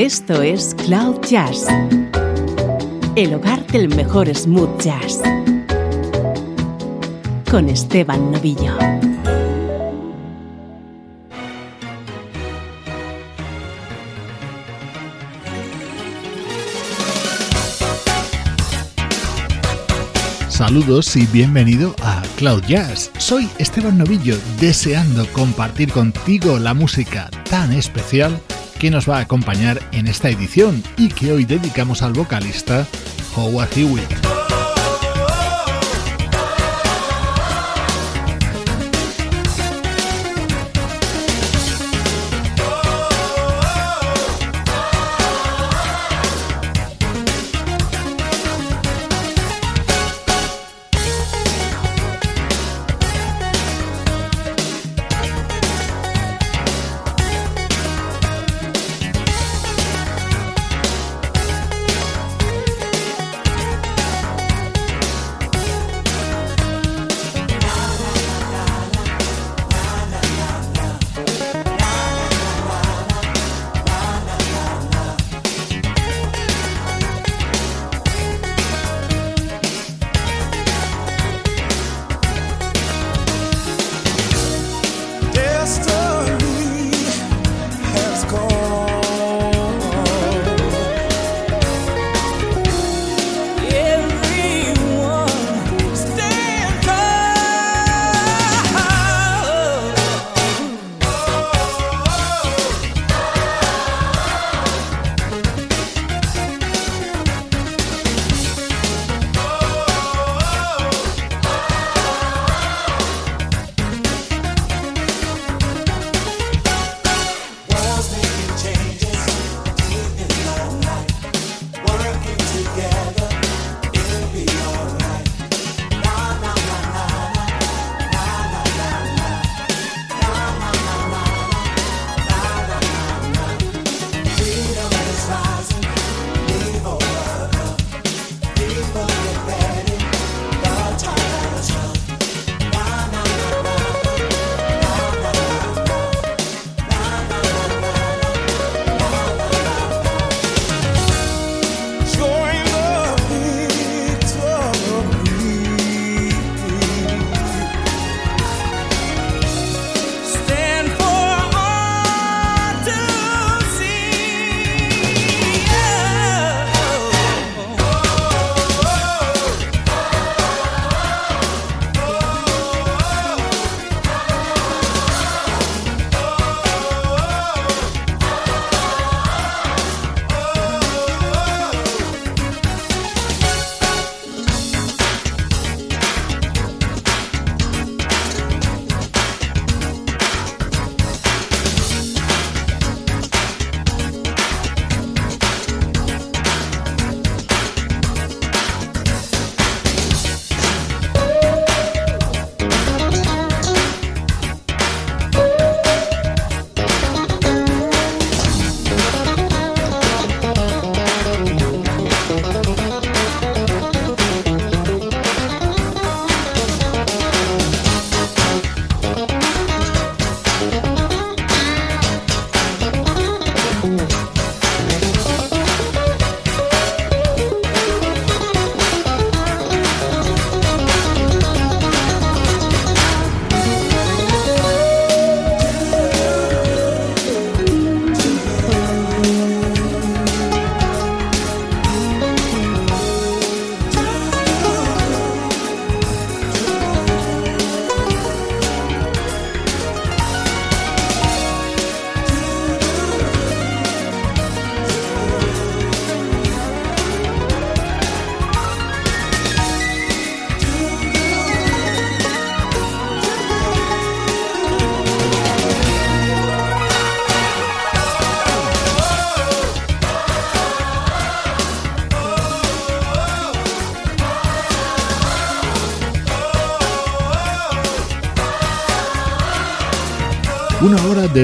Esto es Cloud Jazz, el hogar del mejor smooth jazz, con Esteban Novillo. Saludos y bienvenido a Cloud Jazz. Soy Esteban Novillo, deseando compartir contigo la música tan especial que nos va a acompañar en esta edición y que hoy dedicamos al vocalista Howard Hewitt.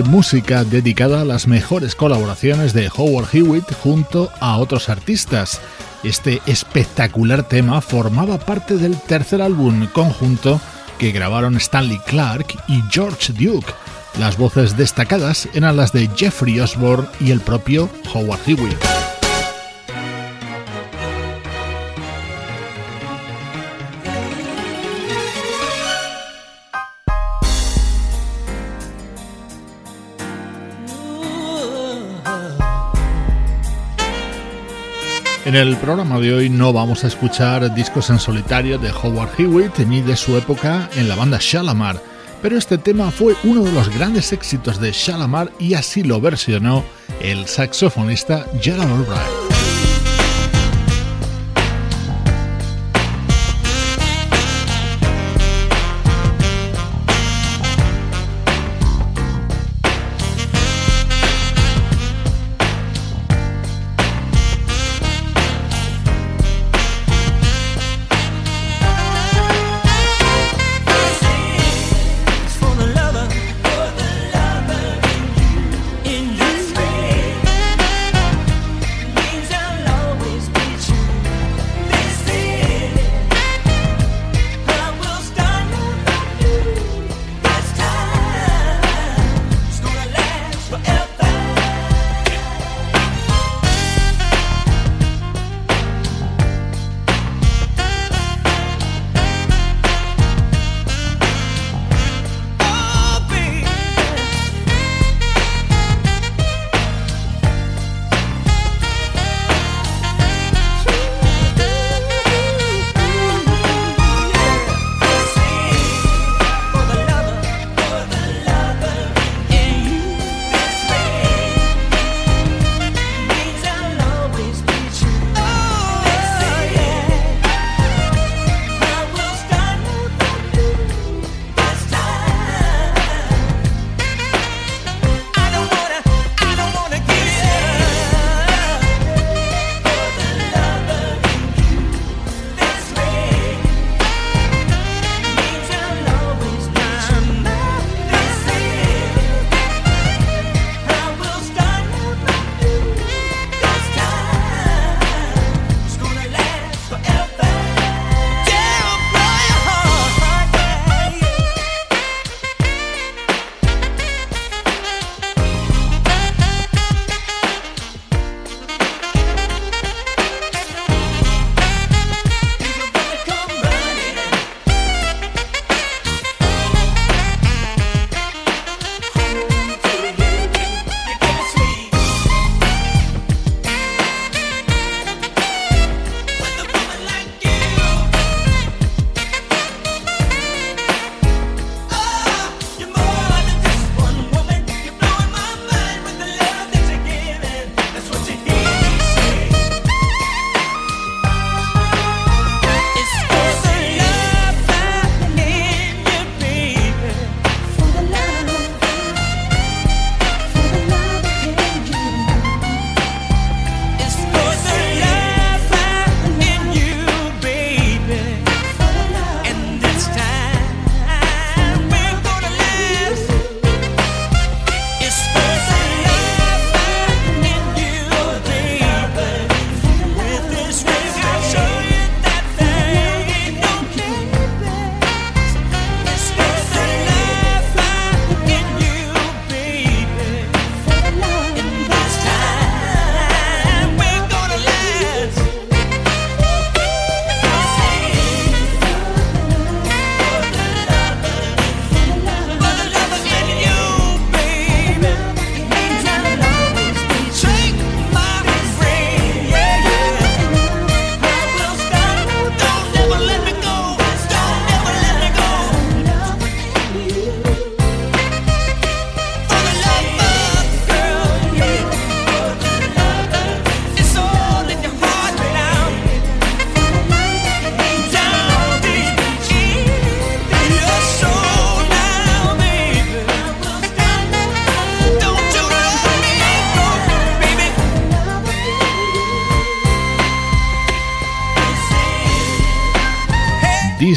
Música dedicada a las mejores colaboraciones de Howard Hewitt junto a otros artistas. Este espectacular tema formaba parte del tercer álbum conjunto que grabaron Stanley Clark y George Duke. Las voces destacadas eran las de Jeffrey Osborne y el propio Howard Hewitt. En el programa de hoy no vamos a escuchar discos en solitario de Howard Hewitt ni de su época en la banda Shalamar, pero este tema fue uno de los grandes éxitos de Shalamar y así lo versionó el saxofonista Gerald Albright.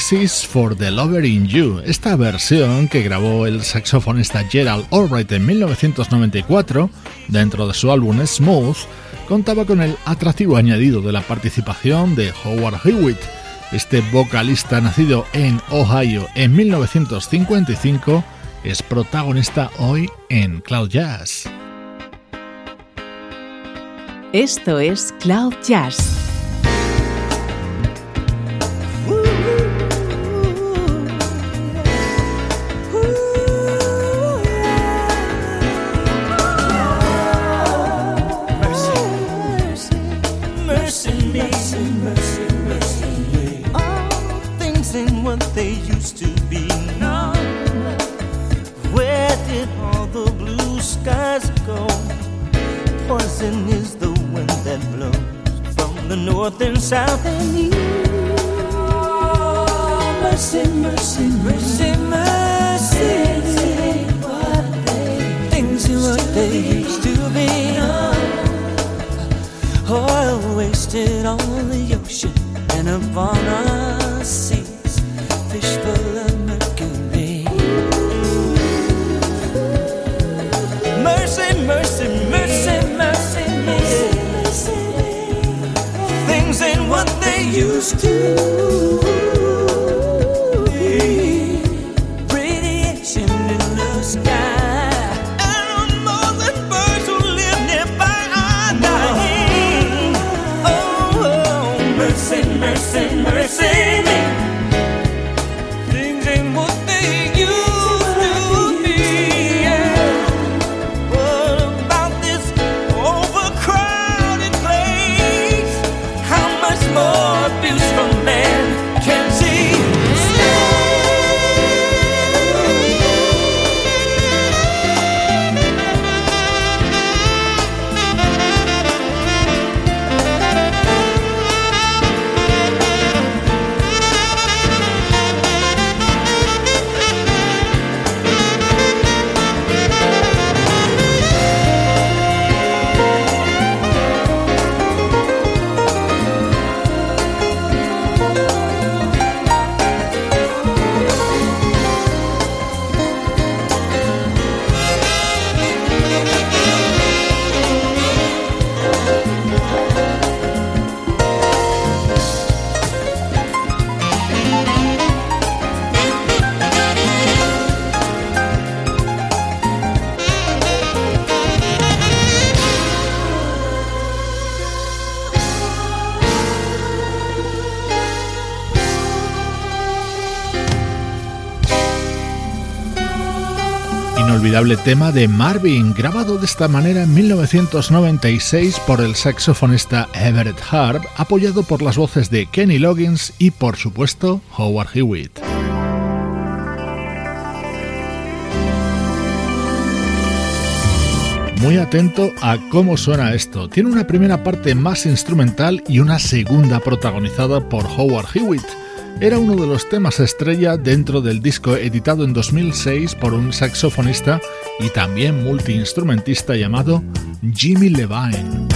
This for the Lover in You, esta versión que grabó el saxofonista Gerald Albright en 1994 dentro de su álbum Smooth, contaba con el atractivo añadido de la participación de Howard Hewitt, este vocalista nacido en Ohio en 1955 es protagonista hoy en Cloud Jazz. Esto es Cloud Jazz north and south and east. Mercy, mercy, mercy, mercy. Things ain't what they used to be. Oil wasted on the ocean and upon our seas. Fish full used to. Inolvidable tema de Marvin, grabado de esta manera en 1996 por el saxofonista Everett Harp, apoyado por las voces de Kenny Loggins y, por supuesto, Howard Hewitt. Muy atento a cómo suena esto. Tiene una primera parte más instrumental y una segunda protagonizada por Howard Hewitt. Era uno de los temas estrella dentro del disco editado en 2006 por un saxofonista y también multiinstrumentista llamado Jimmy Levine.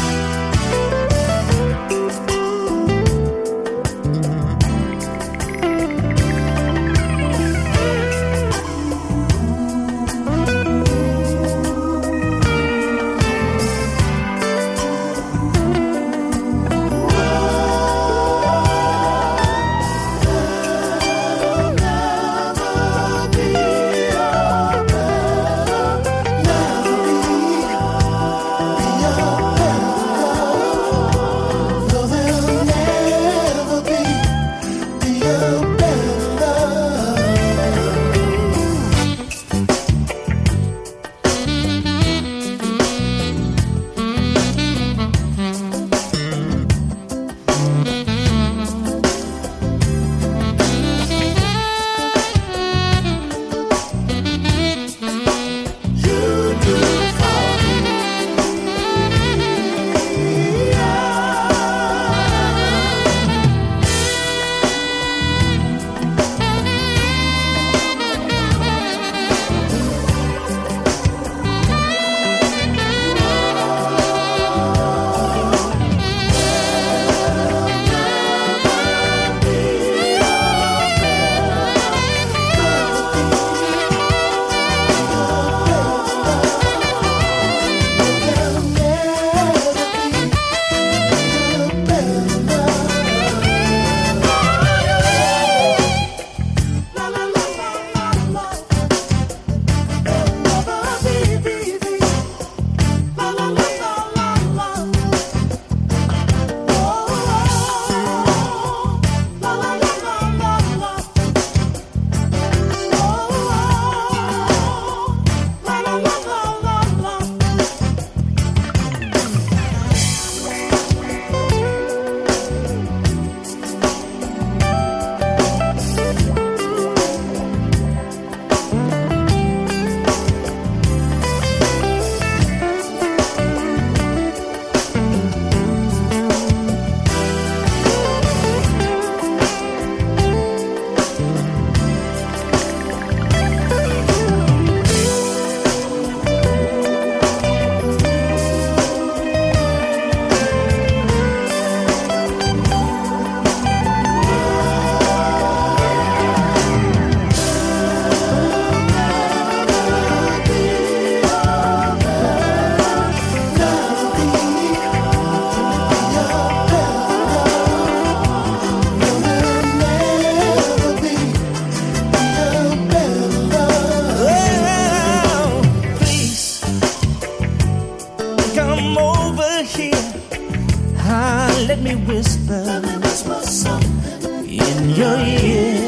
let me whisper, let me whisper something in your ear.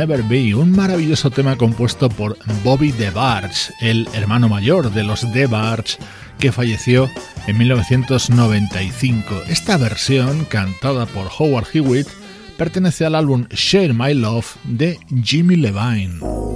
Never Be, un maravilloso tema compuesto por Bobby DeBarge, el hermano mayor de los DeBarge que falleció en 1995. Esta versión, cantada por Howard Hewitt, pertenece al álbum Share My Love de Jimmy Levine.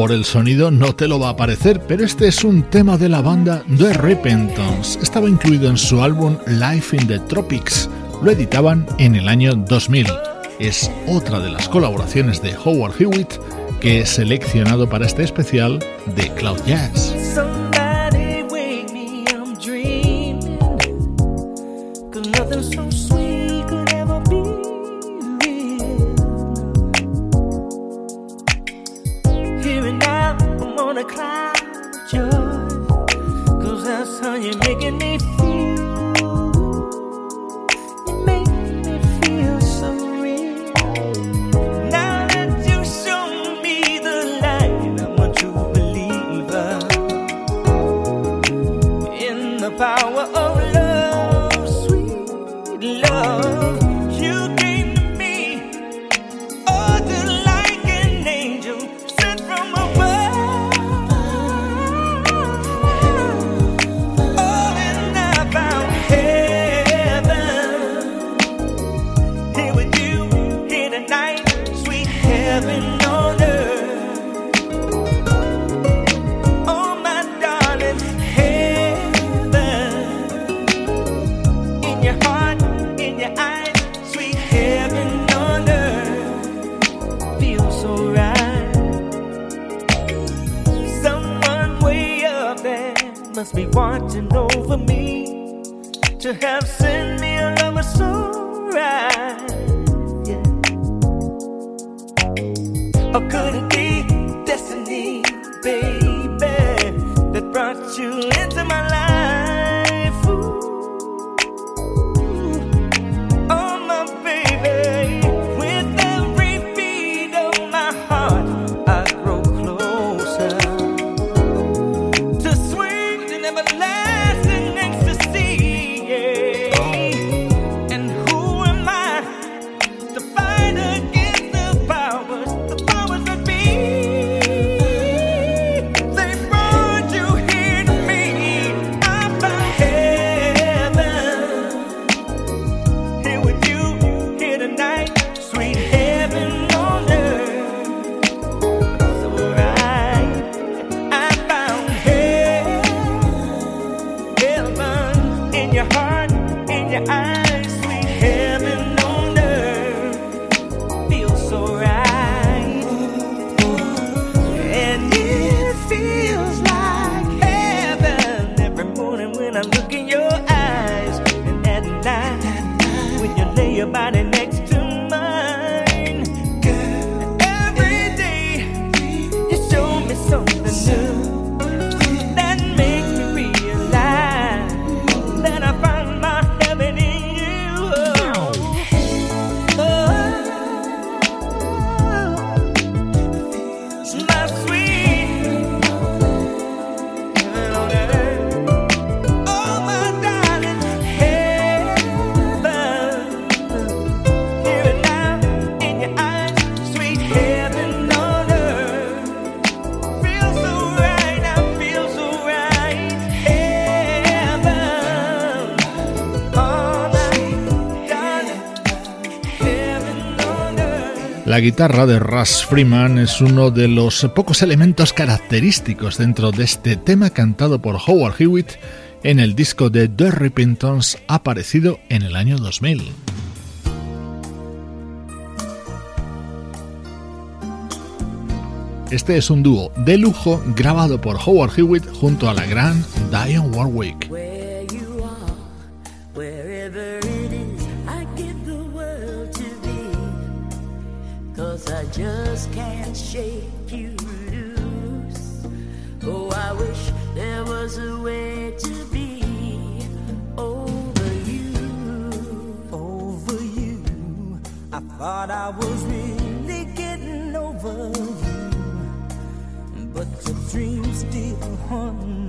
Por el sonido no te lo va a parecer, pero este es un tema de la banda The Repentance. Estaba incluido en su álbum Life in the Tropics. Lo editaban en el año 2000. Es otra de las colaboraciones de Howard Hewitt que he seleccionado para este especial de Cloud Jazz. I La guitarra de Russ Freeman es uno de los pocos elementos característicos dentro de este tema cantado por Howard Hewitt en el disco de The Repentance aparecido en el año 2000. Este es un dúo de lujo grabado por Howard Hewitt junto a la gran Diane Warwick. can't shake you loose. Oh, I wish there was a way to be over you. Over you. I thought I was really getting over you. But your dreams still haunt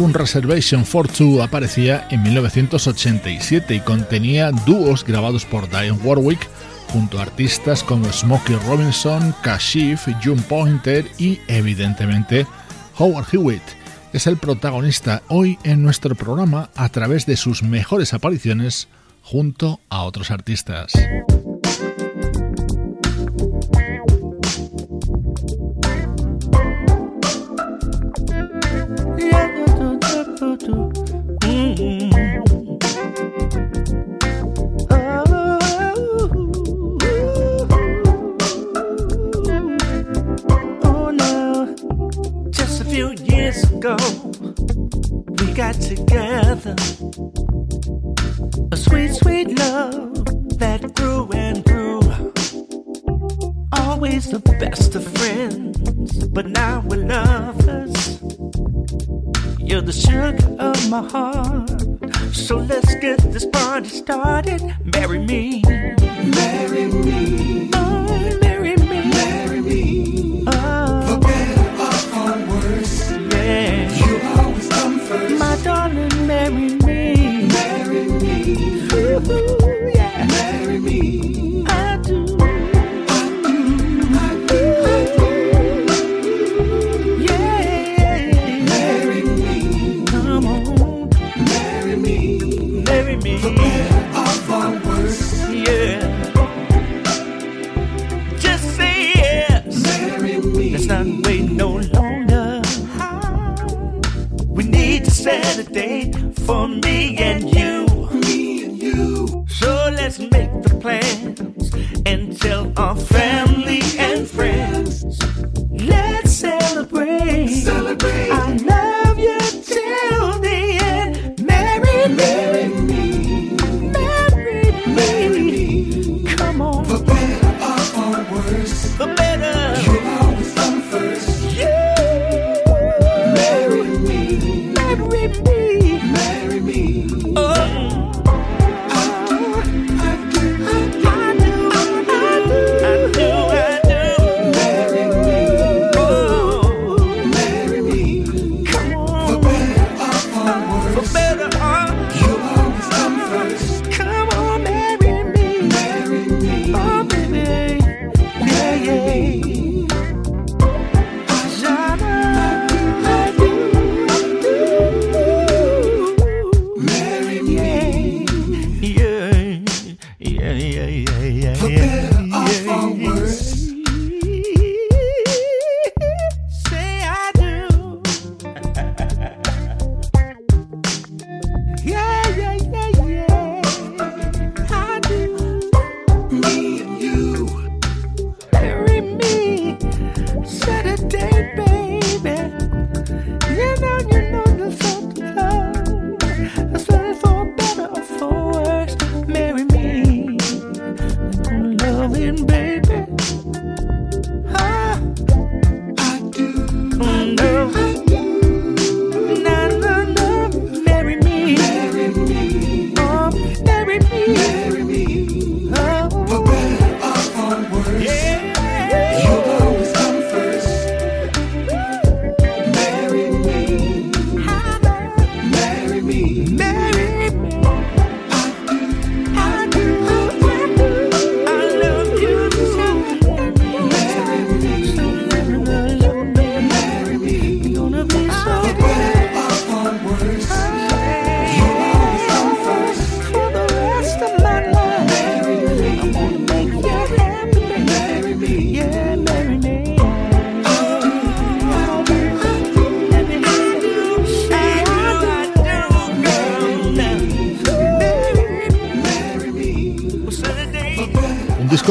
álbum Reservation for Two aparecía en 1987 y contenía dúos grabados por Diane Warwick junto a artistas como Smokey Robinson, Kashif, June Pointer y, evidentemente, Howard Hewitt. Es el protagonista hoy en nuestro programa a través de sus mejores apariciones junto a otros artistas.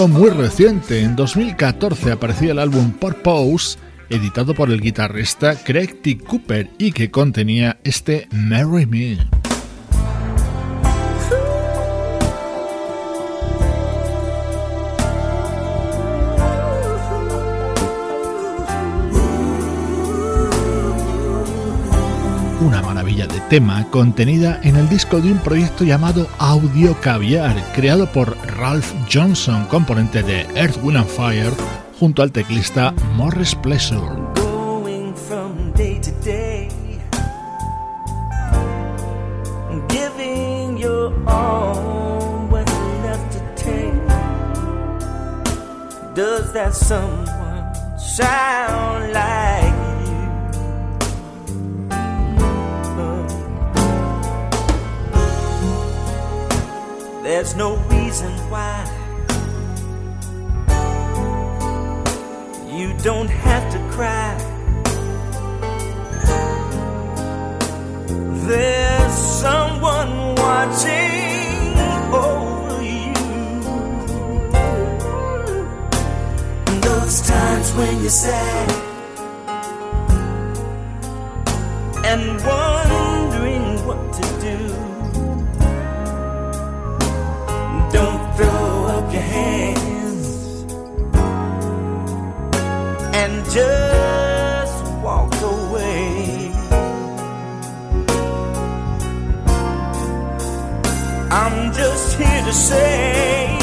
muy reciente. En 2014 aparecía el álbum Purpose, editado por el guitarrista Craig T. Cooper y que contenía este Marry Me. tema contenida en el disco de un proyecto llamado Audio Caviar, creado por Ralph Johnson, componente de Earth, Wind and Fire, junto al teclista Morris Pleasure. Does that someone sound like There's no reason why you don't have to cry. There's someone watching over you. And those times when you're sad and one. and just walk away. I'm just here to say.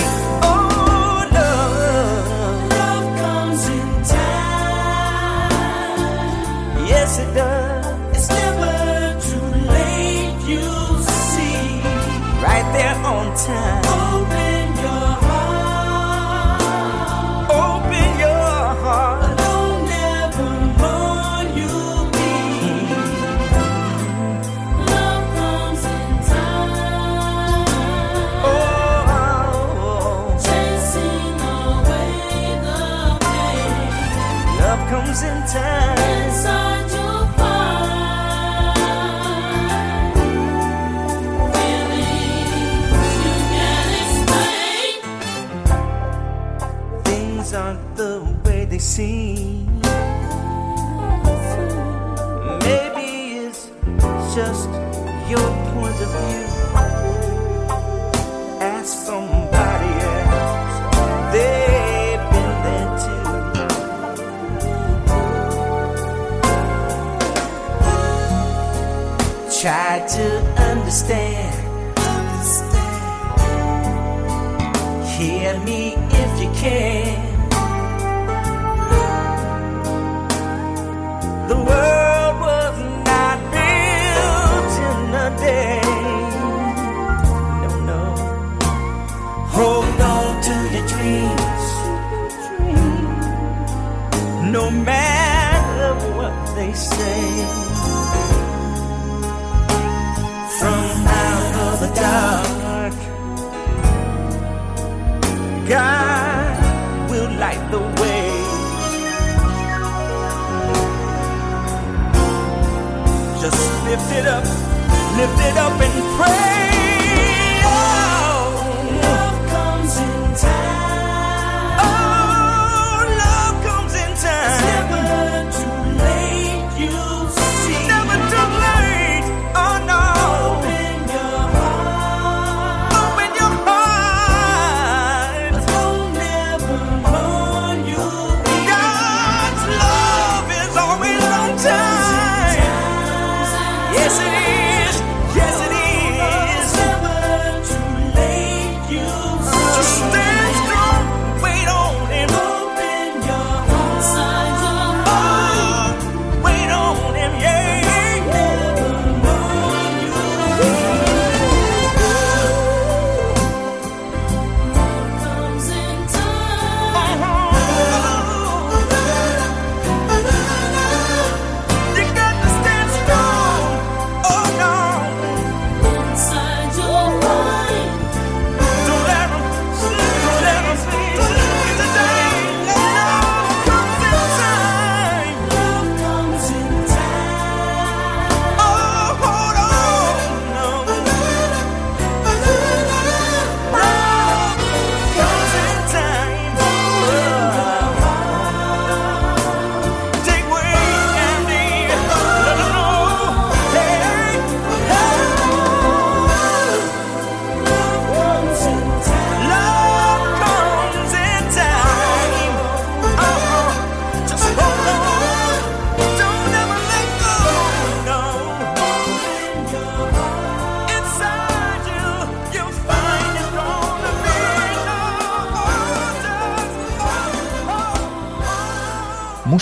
understand. understand. Hear me if you can. sit up, lift it up.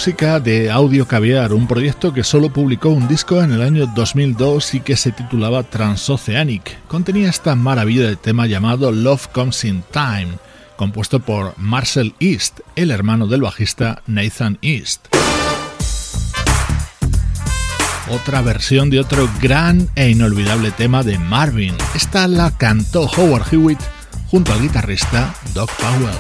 De Audio Caviar, un proyecto que solo publicó un disco en el año 2002 y que se titulaba Transoceanic. Contenía esta maravilla de tema llamado Love Comes in Time, compuesto por Marcel East, el hermano del bajista Nathan East. Otra versión de otro gran e inolvidable tema de Marvin. Esta la cantó Howard Hewitt junto al guitarrista Doc Powell.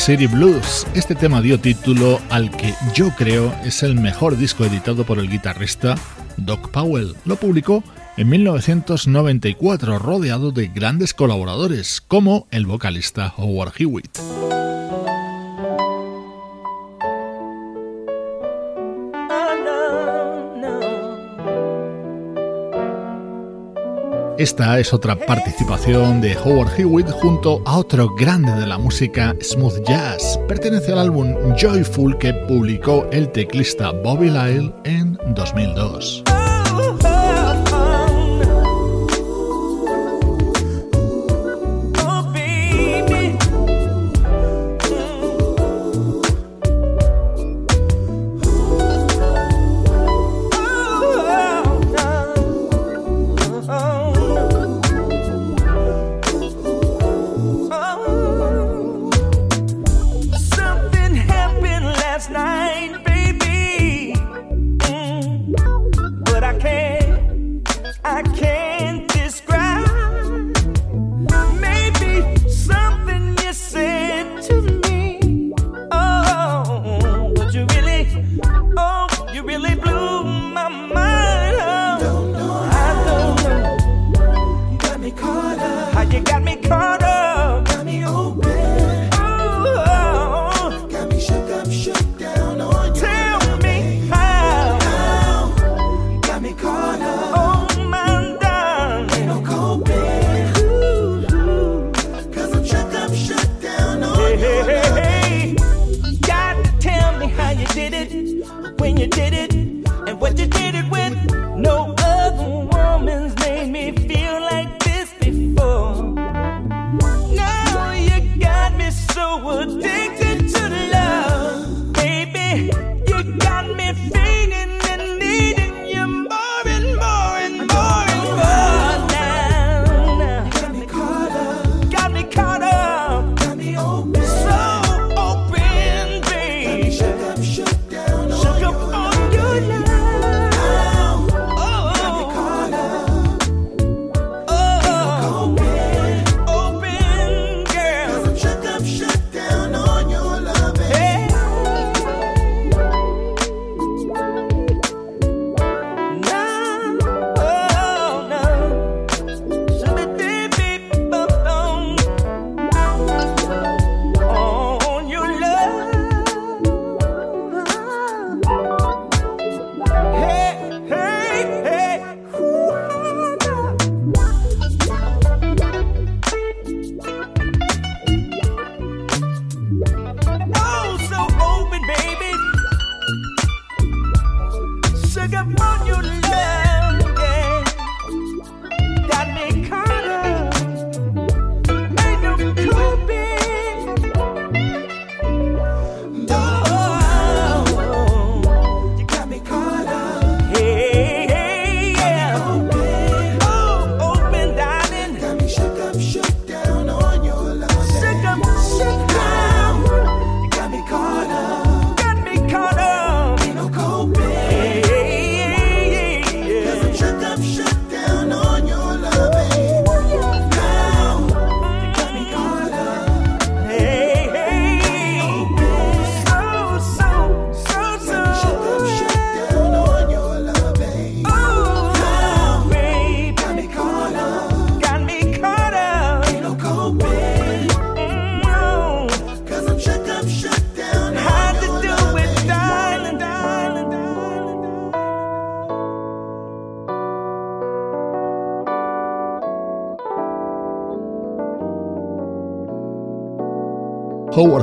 City Blues. Este tema dio título al que yo creo es el mejor disco editado por el guitarrista Doc Powell. Lo publicó en 1994 rodeado de grandes colaboradores como el vocalista Howard Hewitt. Esta es otra participación de Howard Hewitt junto a otro grande de la música smooth jazz. Pertenece al álbum Joyful que publicó el teclista Bobby Lyle en 2002. Howard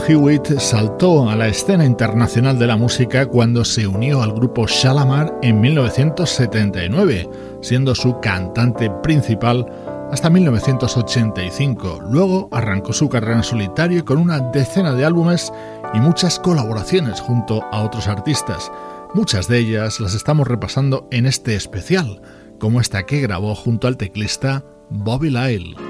Hewitt saltó a la escena internacional de la música cuando se unió al grupo Shalamar en 1979, siendo su cantante principal hasta 1985. Luego arrancó su carrera en solitario con una decena de álbumes y muchas colaboraciones junto a otros artistas. Muchas de ellas las estamos repasando en este especial, como esta que grabó junto al teclista Bobby Lyle.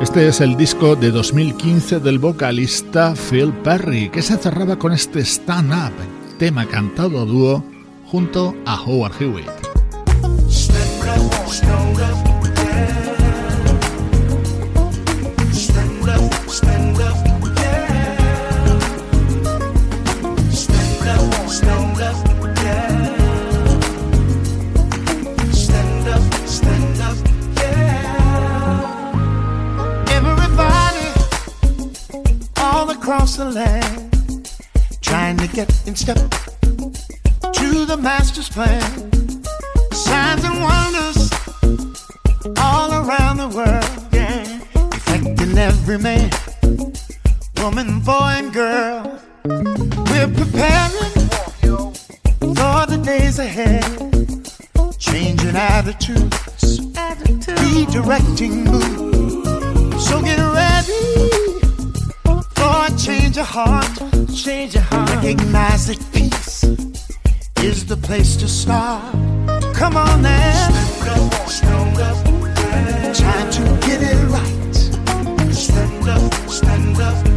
Este es el disco de 2015 del vocalista Phil Perry, que se cerraba con este Stand Up, tema cantado a dúo junto a Howard Hewitt. Get in step to the master's plan. Signs and wonders all around the world, yeah, affecting every man, woman, boy, and girl. We're preparing for the days ahead, changing attitudes, redirecting mood. So get ready for a change your heart. Change your heart. Recognize that peace is the place to start. Come on now. Stand up, Time to get it right. Stand up, stand up,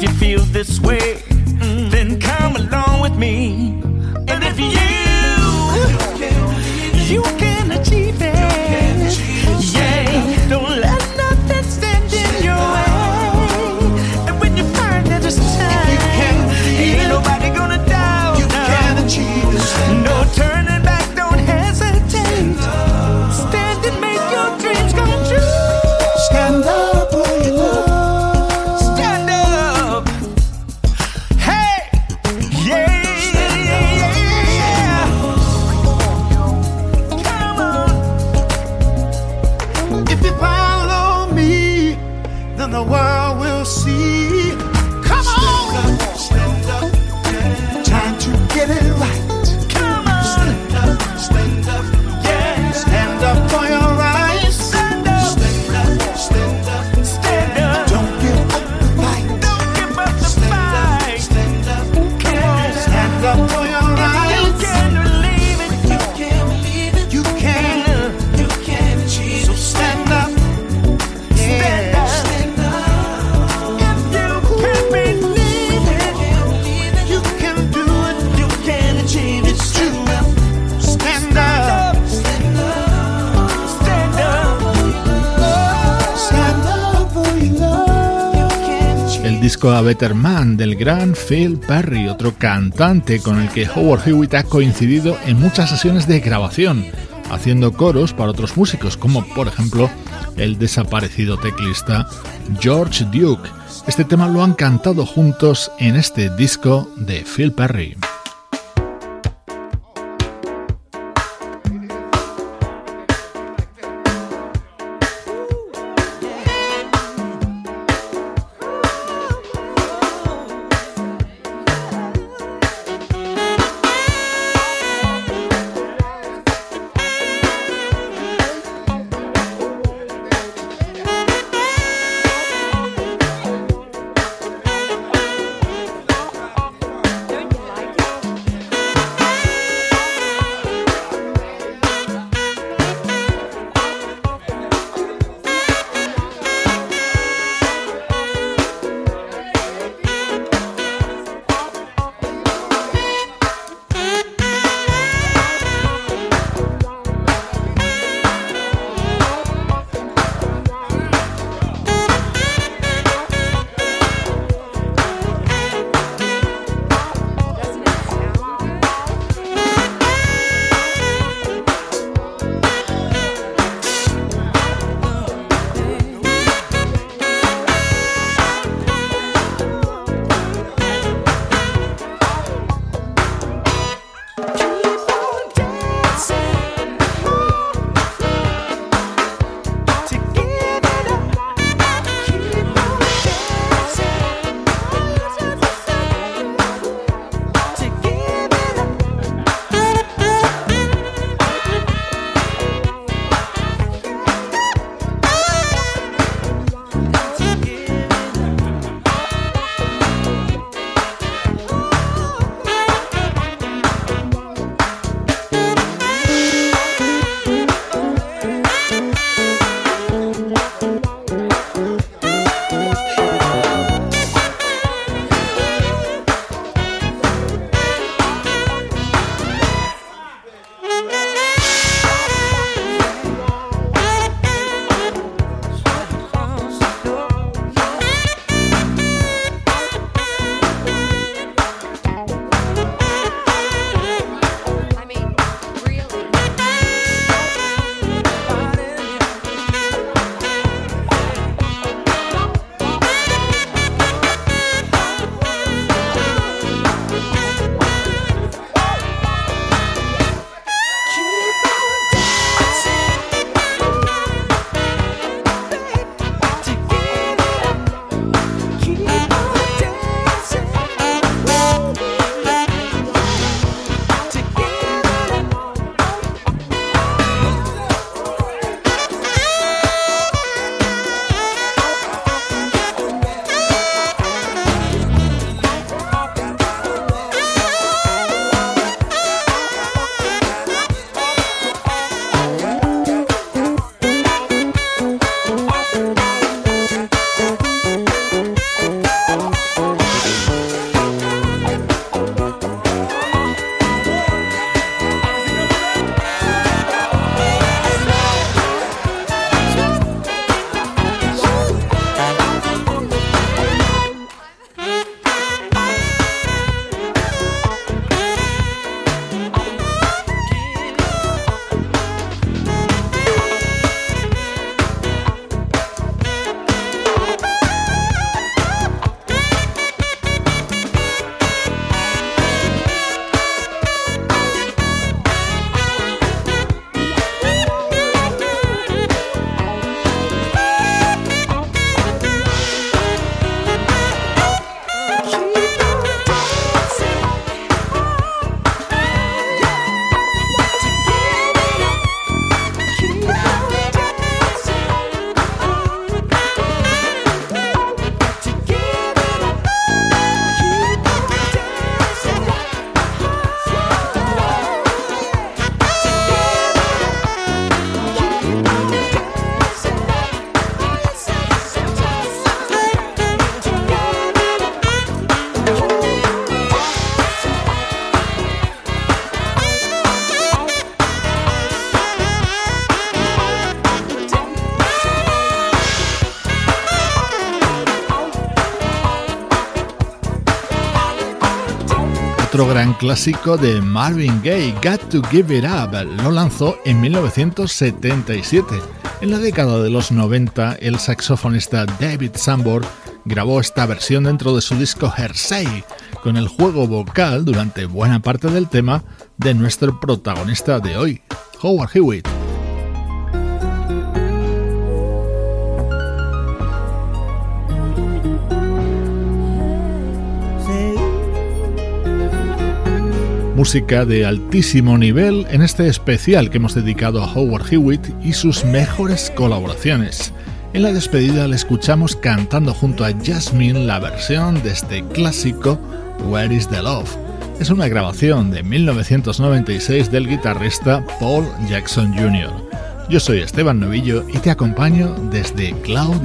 if you feel this way. Better Man del gran Phil Perry, otro cantante con el que Howard Hewitt ha coincidido en muchas sesiones de grabación, haciendo coros para otros músicos, como por ejemplo el desaparecido teclista George Duke. Este tema lo han cantado juntos en este disco de Phil Perry. Clásico de Marvin Gaye, Got to Give It Up. Lo lanzó en 1977. En la década de los 90, el saxofonista David Sambor grabó esta versión dentro de su disco Hersey, con el juego vocal durante buena parte del tema de nuestro protagonista de hoy, Howard Hewitt. Música de altísimo nivel en este especial que hemos dedicado a Howard Hewitt y sus mejores colaboraciones. En la despedida le escuchamos cantando junto a Jasmine la versión de este clásico Where is the Love. Es una grabación de 1996 del guitarrista Paul Jackson Jr. Yo soy Esteban Novillo y te acompaño desde cloud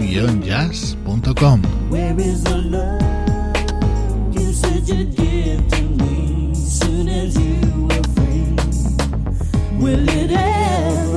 as you were free. Will it end?